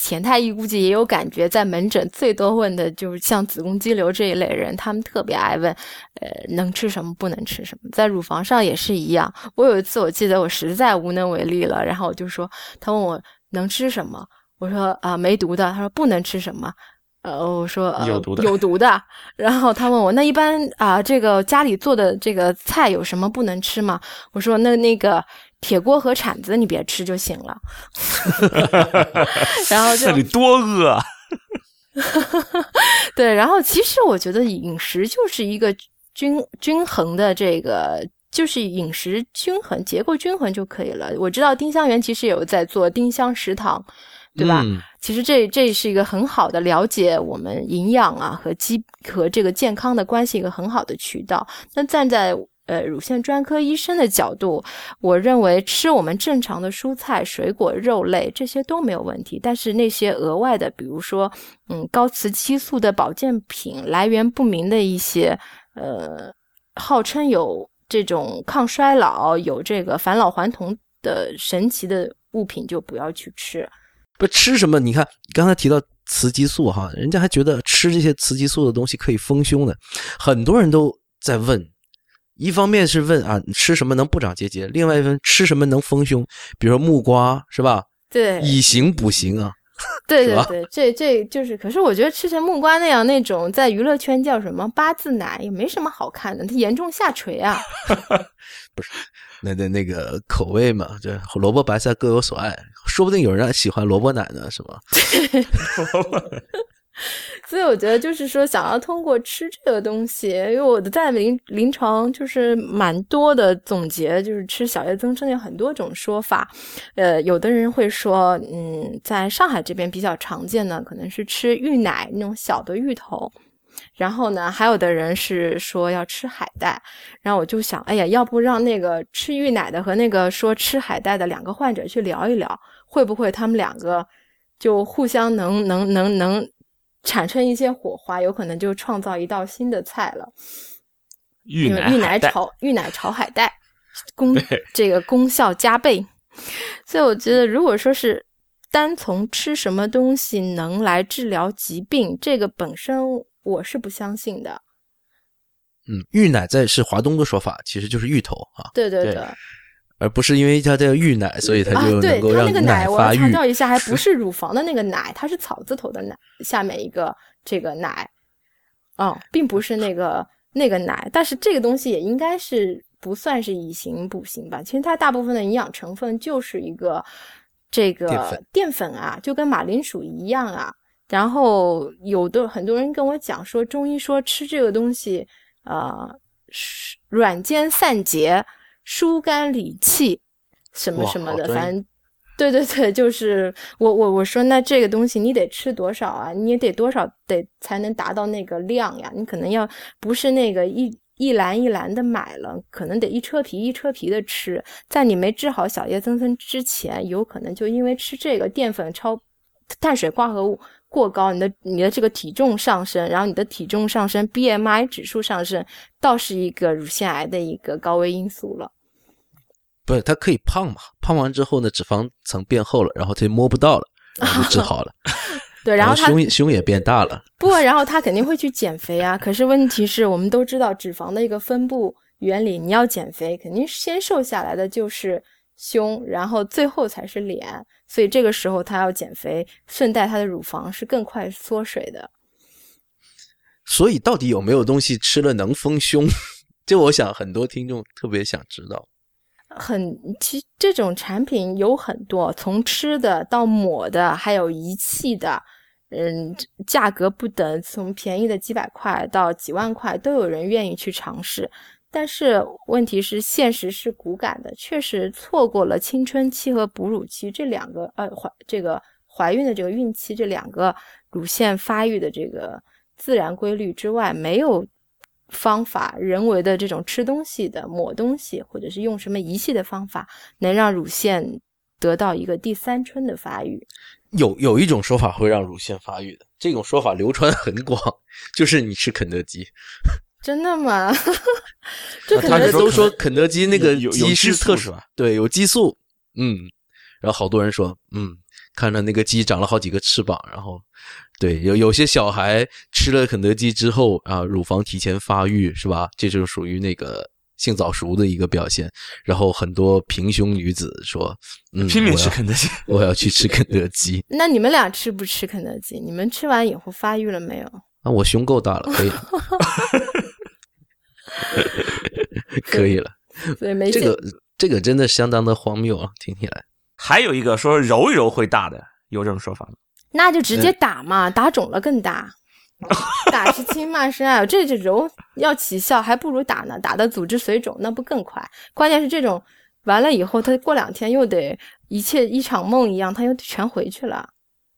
钱太医估计也有感觉，在门诊最多问的就是像子宫肌瘤这一类人，他们特别爱问，呃，能吃什么，不能吃什么，在乳房上也是一样。我有一次我记得我实在无能为力了，然后我就说，他问我。能吃什么？我说啊，没毒的。他说不能吃什么？呃，我说有毒的，有毒的。然后他问我，那一般啊，这个家里做的这个菜有什么不能吃吗？我说那那个铁锅和铲子你别吃就行了。(laughs) 然后这里 (laughs) 多饿。(laughs) 对，然后其实我觉得饮食就是一个均均衡的这个。就是饮食均衡、结构均衡就可以了。我知道丁香园其实有在做丁香食堂，对吧？其实这这是一个很好的了解我们营养啊和基和这个健康的关系一个很好的渠道。那站在呃乳腺专科医生的角度，我认为吃我们正常的蔬菜、水果、肉类这些都没有问题。但是那些额外的，比如说嗯高雌激素的保健品，来源不明的一些呃号称有。这种抗衰老、有这个返老还童的神奇的物品就不要去吃。不吃什么？你看刚才提到雌激素哈，人家还觉得吃这些雌激素的东西可以丰胸呢。很多人都在问，一方面是问啊，吃什么能不长结节？另外一份吃什么能丰胸？比如说木瓜是吧？对，以形补形啊。(laughs) 对对对，这这就是，可是我觉得吃成木瓜那样那种，在娱乐圈叫什么八字奶，也没什么好看的，它严重下垂啊。(laughs) 不是，那那那个口味嘛，就萝卜白菜各有所爱，说不定有人喜欢萝卜奶呢，是吗？所以我觉得就是说，想要通过吃这个东西，因为我的在临临床就是蛮多的总结，就是吃小叶增生有很多种说法。呃，有的人会说，嗯，在上海这边比较常见的可能是吃芋奶那种小的芋头。然后呢，还有的人是说要吃海带。然后我就想，哎呀，要不让那个吃芋奶的和那个说吃海带的两个患者去聊一聊，会不会他们两个就互相能能能能。产生一些火花，有可能就创造一道新的菜了。芋奶芋奶炒芋奶炒海带，功这个功效加倍。所以我觉得，如果说是单从吃什么东西能来治疗疾病，这个本身我是不相信的。嗯，芋奶在是华东的说法，其实就是芋头啊，对对对对，而不是因为它叫芋奶，所以它啊，就对能够让它那个奶，我。强调一下，还不 (laughs) 是乳房的那个奶，它是草字头的奶下面一个这个奶，哦，并不是那个那个奶，但是这个东西也应该是不算是以形补形吧？其实它大部分的营养成分就是一个这个淀粉淀粉啊，就跟马铃薯一样啊。然后有的很多人跟我讲说，中医说吃这个东西，呃，是软坚散结、疏肝理气，什么什么的，反正。对对对，就是我我我说那这个东西你得吃多少啊？你也得多少得才能达到那个量呀？你可能要不是那个一一篮一篮的买了，可能得一车皮一车皮的吃。在你没治好小叶增生之前，有可能就因为吃这个淀粉超碳水化合物过高，你的你的这个体重上升，然后你的体重上升，BMI 指数上升，倒是一个乳腺癌的一个高危因素了。不是，它可以胖嘛？胖完之后呢，脂肪层变厚了，然后它就摸不到了，然后就治好了。(laughs) 对，然后他胸胸也变大了。不，然后他肯定会去减肥啊。可是问题是我们都知道脂肪的一个分布原理，你要减肥，肯定先瘦下来的就是胸，然后最后才是脸。所以这个时候他要减肥，顺带他的乳房是更快缩水的。所以到底有没有东西吃了能丰胸？(laughs) 就我想很多听众特别想知道。很，其实这种产品有很多，从吃的到抹的，还有仪器的，嗯，价格不等，从便宜的几百块到几万块，都有人愿意去尝试。但是问题是，现实是骨感的，确实错过了青春期和哺乳期这两个呃怀这个怀孕的这个孕期这两个乳腺发育的这个自然规律之外，没有方法人为的这种吃东西的抹东西，或者是用什么仪器的方法，能让乳腺得到一个第三春的发育。有有一种说法会让乳腺发育的，这种说法流传很广，(laughs) 就是你吃肯德基，真的吗？(laughs) 这可大能家都说肯肯德基那个有有是特殊？对，有激素，嗯，然后好多人说，嗯，看着那个鸡长了好几个翅膀，然后对，有有些小孩吃了肯德基之后啊，乳房提前发育是吧？这就是属于那个性早熟的一个表现。然后很多平胸女子说，嗯，拼命吃肯德基。我要去吃肯德基。(laughs) 那你们俩吃不吃肯德基？你们吃完以后发育了没有？啊，我胸够大了，可以了，(laughs) (laughs) 可以了。所以没见这个这个真的相当的荒谬啊，听起来。还有一个说揉一揉会大的，有这种说法吗？那就直接打嘛，打肿了更大。(laughs) 打是亲，骂是爱，这这揉要起效，还不如打呢。打的组织水肿，那不更快？关键是这种完了以后，他过两天又得一切一场梦一样，他又全回去了。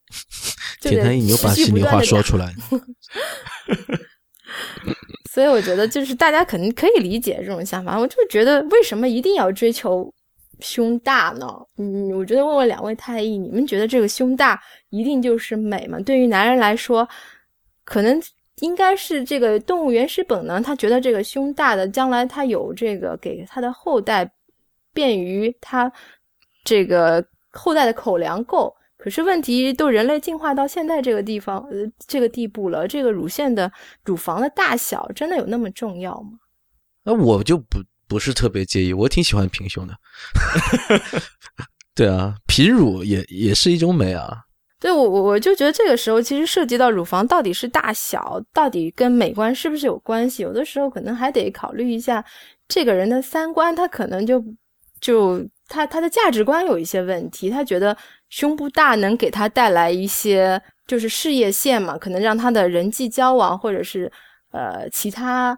(laughs) 就得田南，你又把持续心里话不断地打说出来。(laughs) 所以我觉得，就是大家肯定可以理解这种想法。我就觉得，为什么一定要追求胸大呢？嗯，我觉得问问两位太医，你们觉得这个胸大一定就是美吗？对于男人来说，可能应该是这个动物原始本能，他觉得这个胸大的，将来他有这个给他的后代便于他这个后代的口粮够。可是问题都人类进化到现在这个地方，呃，这个地步了，这个乳腺的乳房的大小真的有那么重要吗？那我就不不是特别介意，我挺喜欢平胸的。(laughs) 对啊，平乳也也是一种美啊。对我我我就觉得这个时候其实涉及到乳房到底是大小，到底跟美观是不是有关系？有的时候可能还得考虑一下这个人的三观，他可能就就他他的价值观有一些问题，他觉得胸部大能给他带来一些就是事业线嘛，可能让他的人际交往或者是呃其他。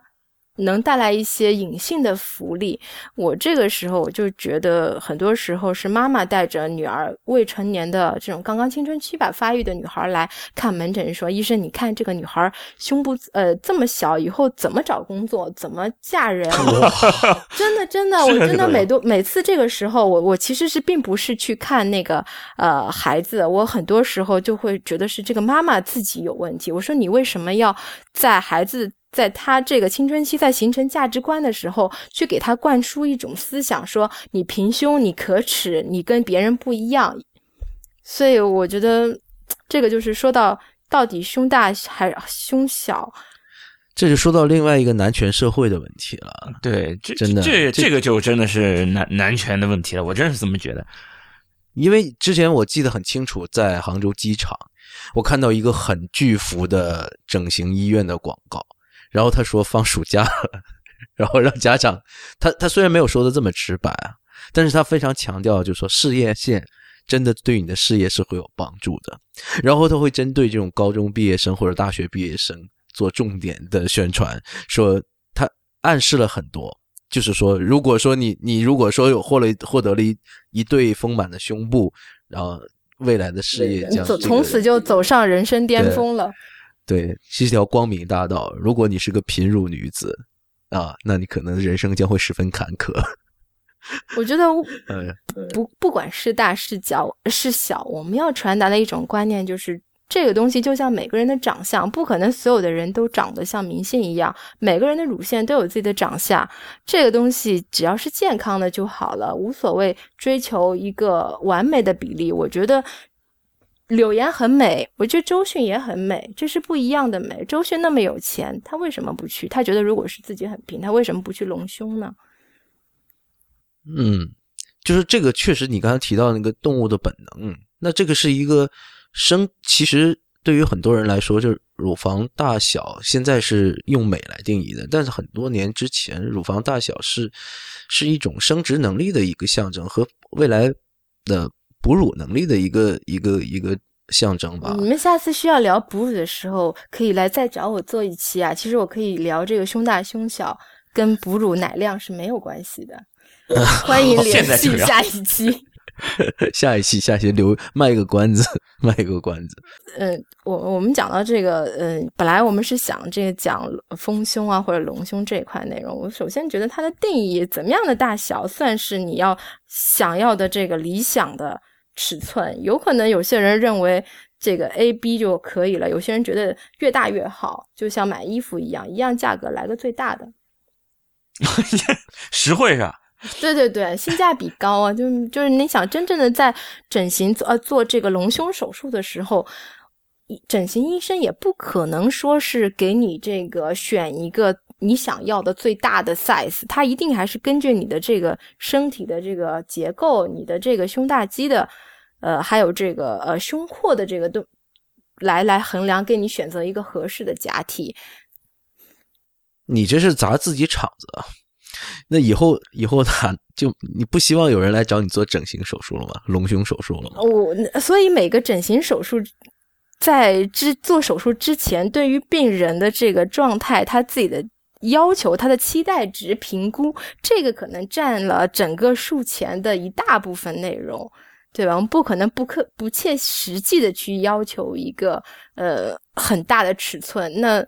能带来一些隐性的福利。我这个时候我就觉得，很多时候是妈妈带着女儿未成年的这种刚刚青春期吧发育的女孩来看门诊，说：“医生，你看这个女孩胸部呃这么小，以后怎么找工作，怎么嫁人？(laughs) ”真的真的，(laughs) 我真的每多每次这个时候，我我其实是并不是去看那个呃孩子，我很多时候就会觉得是这个妈妈自己有问题。我说你为什么要在孩子？在他这个青春期在形成价值观的时候，去给他灌输一种思想，说你平胸，你可耻，你跟别人不一样。所以我觉得，这个就是说到到底胸大还是胸小？这就说到另外一个男权社会的问题了。对，这真的这这这个就真的是男男权的问题了，我真是这么觉得。因为之前我记得很清楚，在杭州机场，我看到一个很巨幅的整形医院的广告，然后他说放暑假了，(laughs) 然后让家长，他他虽然没有说的这么直白啊，但是他非常强调，就是说事业线真的对你的事业是会有帮助的，然后他会针对这种高中毕业生或者大学毕业生做重点的宣传，说他暗示了很多。就是说，如果说你你如果说有获了获得了一一对丰满的胸部，然后未来的事业将从此就走上人生巅峰了。对，是一条光明大道。如果你是个贫乳女子啊，那你可能人生将会十分坎坷。我觉得，(laughs) 不不管是大是小是小，我们要传达的一种观念就是。这个东西就像每个人的长相，不可能所有的人都长得像明星一样。每个人的乳腺都有自己的长相，这个东西只要是健康的就好了，无所谓追求一个完美的比例。我觉得柳岩很美，我觉得周迅也很美，这是不一样的美。周迅那么有钱，他为什么不去？他觉得如果是自己很平，他为什么不去隆胸呢？嗯，就是这个确实，你刚才提到那个动物的本能，那这个是一个。生其实对于很多人来说，就是乳房大小现在是用美来定义的，但是很多年之前，乳房大小是是一种生殖能力的一个象征和未来的哺乳能力的一个一个一个象征吧。你们下次需要聊哺乳的时候，可以来再找我做一期啊。其实我可以聊这个胸大胸小跟哺乳奶量是没有关系的，(laughs) 欢迎联系下一期。(laughs) 下一期，下一期留卖一个关子，卖一个关子。(laughs) 嗯，我我们讲到这个，嗯，本来我们是想这个讲丰胸啊或者隆胸这一块内容。我首先觉得它的定义，怎么样的大小算是你要想要的这个理想的尺寸？有可能有些人认为这个 A B 就可以了，有些人觉得越大越好，就像买衣服一样，一样价格来个最大的，(laughs) 实惠是吧？对对对，性价比高啊！就就是你想真正的在整形做呃做这个隆胸手术的时候，整形医生也不可能说是给你这个选一个你想要的最大的 size，它一定还是根据你的这个身体的这个结构、你的这个胸大肌的呃还有这个呃胸廓的这个都来来衡量，给你选择一个合适的假体。你这是砸自己场子啊！那以后以后他就你不希望有人来找你做整形手术了吗？隆胸手术了吗？我所以每个整形手术在之做手术之前，对于病人的这个状态，他自己的要求，他的期待值评估，这个可能占了整个术前的一大部分内容，对吧？我们不可能不可不切实际的去要求一个呃很大的尺寸，那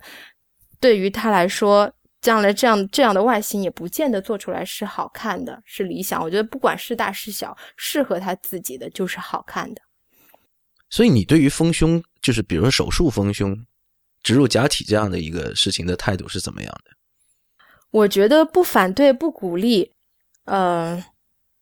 对于他来说。将来这样这样的外形也不见得做出来是好看的，是理想。我觉得不管是大是小，适合他自己的就是好看的。所以你对于丰胸，就是比如说手术丰胸、植入假体这样的一个事情的态度是怎么样的？我觉得不反对，不鼓励。嗯。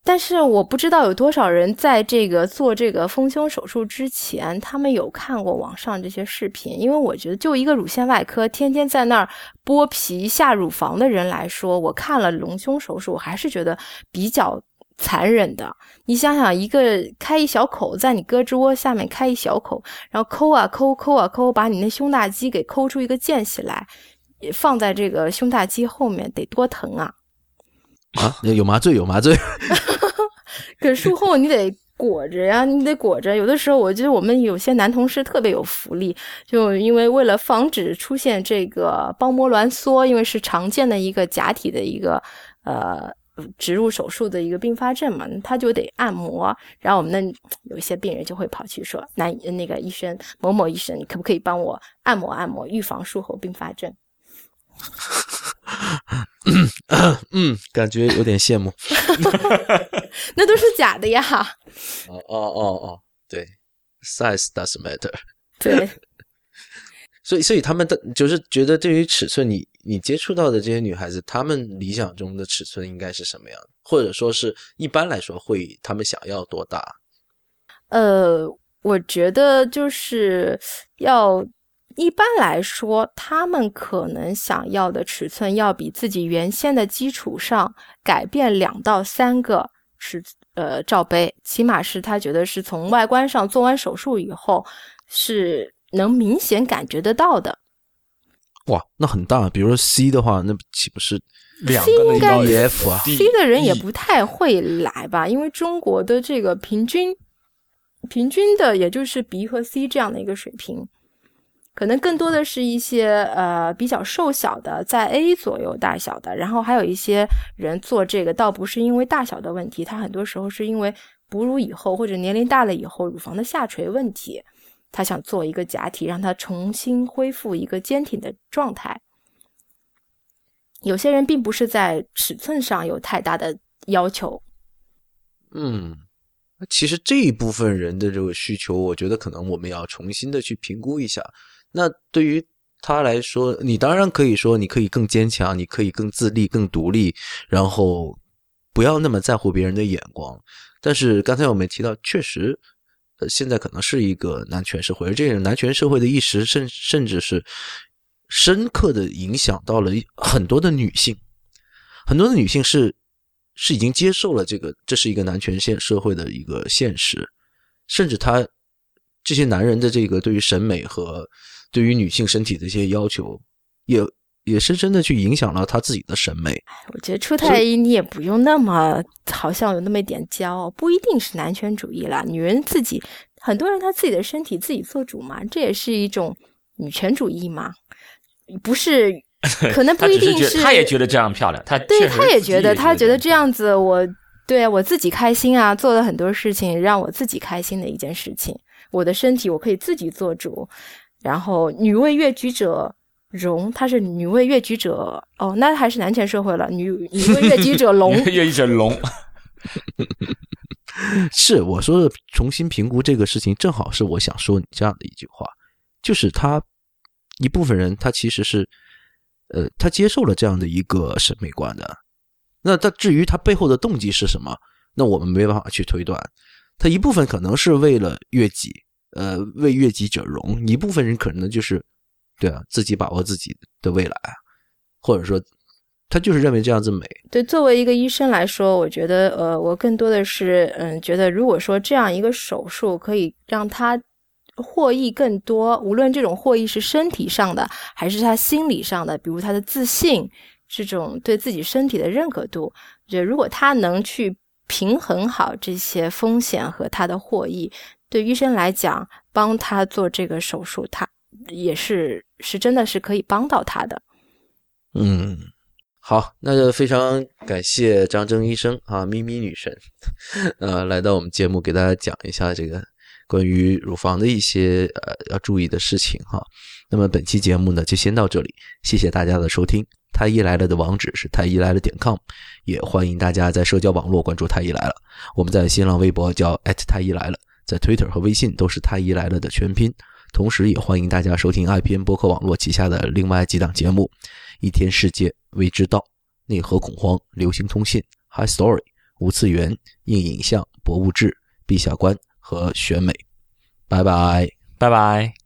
但是我不知道有多少人在这个做这个丰胸手术之前，他们有看过网上这些视频。因为我觉得，就一个乳腺外科天天在那儿剥皮下乳房的人来说，我看了隆胸手术，我还是觉得比较残忍的。你想想，一个开一小口，在你胳肢窝下面开一小口，然后抠啊抠，抠啊抠，把你那胸大肌给抠出一个间隙来，放在这个胸大肌后面，得多疼啊！啊，有麻醉，有麻醉。(laughs) 可术后你得裹着呀，你得裹着。有的时候，我觉得我们有些男同事特别有福利，就因为为了防止出现这个包膜挛缩，因为是常见的一个假体的一个呃植入手术的一个并发症嘛，他就得按摩。然后我们的有一些病人就会跑去说：“那那个医生某某医生，你可不可以帮我按摩按摩，预防术后并发症？”嗯，感觉有点羡慕。(laughs) 那都是假的呀！哦哦哦哦，对，size does matter。对，所以所以他们的就是觉得，对于尺寸，你你接触到的这些女孩子，她们理想中的尺寸应该是什么样的？或者说是一般来说，会她们想要多大？呃。我觉得就是要一般来说，他们可能想要的尺寸要比自己原先的基础上改变两到三个尺呃罩杯，起码是他觉得是从外观上做完手术以后是能明显感觉得到的。哇，那很大。比如说 C 的话，那岂不是两个的应该高 D F 啊？C 的人也不太会来吧，因为中国的这个平均平均的也就是 B 和 C 这样的一个水平，可能更多的是一些呃比较瘦小的，在 A 左右大小的，然后还有一些人做这个倒不是因为大小的问题，他很多时候是因为哺乳以后或者年龄大了以后乳房的下垂问题，他想做一个假体，让它重新恢复一个坚挺的状态。有些人并不是在尺寸上有太大的要求，嗯，其实这一部分人的这个需求，我觉得可能我们要重新的去评估一下。那对于他来说，你当然可以说，你可以更坚强，你可以更自立、更独立，然后不要那么在乎别人的眼光。但是刚才我们提到，确实，呃，现在可能是一个男权社会，而这个男权社会的意识，甚甚至是深刻的影响到了很多的女性，很多的女性是是已经接受了这个，这是一个男权现社会的一个现实，甚至他这些男人的这个对于审美和对于女性身体的一些要求，也也深深的去影响了她自己的审美。我觉得出太医你也不用那么好像有那么一点骄傲，不一定是男权主义啦。女人自己，很多人她自己的身体自己做主嘛，这也是一种女权主义嘛，不是？(laughs) 可能不一定是他也觉得这样漂亮，他对，他也觉得，他觉得这样样子我，对啊，我自己开心啊，做了很多事情让我自己开心的一件事情。我的身体我可以自己做主，然后女为悦己者容，她是女为悦己者哦，那还是男权社会了，女女为悦己者容。越一整龙，(laughs) (laughs) 是我说的重新评估这个事情，正好是我想说你这样的一句话，就是他一部分人他其实是，呃，他接受了这样的一个审美观的。那他至于他背后的动机是什么，那我们没办法去推断。他一部分可能是为了悦己，呃，为悦己者容；一部分人可能就是，对啊，自己把握自己的未来，或者说他就是认为这样子美。对，作为一个医生来说，我觉得，呃，我更多的是，嗯，觉得如果说这样一个手术可以让他获益更多，无论这种获益是身体上的，还是他心理上的，比如他的自信，这种对自己身体的认可度，我觉得如果他能去平衡好这些风险和他的获益，对医生来讲，帮他做这个手术，他也是是真的是可以帮到他的。嗯，好，那就非常感谢张征医生啊，咪咪女神，呃，来到我们节目给大家讲一下这个关于乳房的一些呃要注意的事情哈。那么本期节目呢就先到这里，谢谢大家的收听。太医来了的网址是太医来了点 com，也欢迎大家在社交网络关注太医来了。我们在新浪微博叫太医来了，在 Twitter 和微信都是太医来了的全拼。同时，也欢迎大家收听 IPN 播客网络旗下的另外几档节目：一天世界、未知道、内核恐慌、流行通信、High Story、无次元、硬影像、博物志、陛下观和选美。拜拜。拜拜。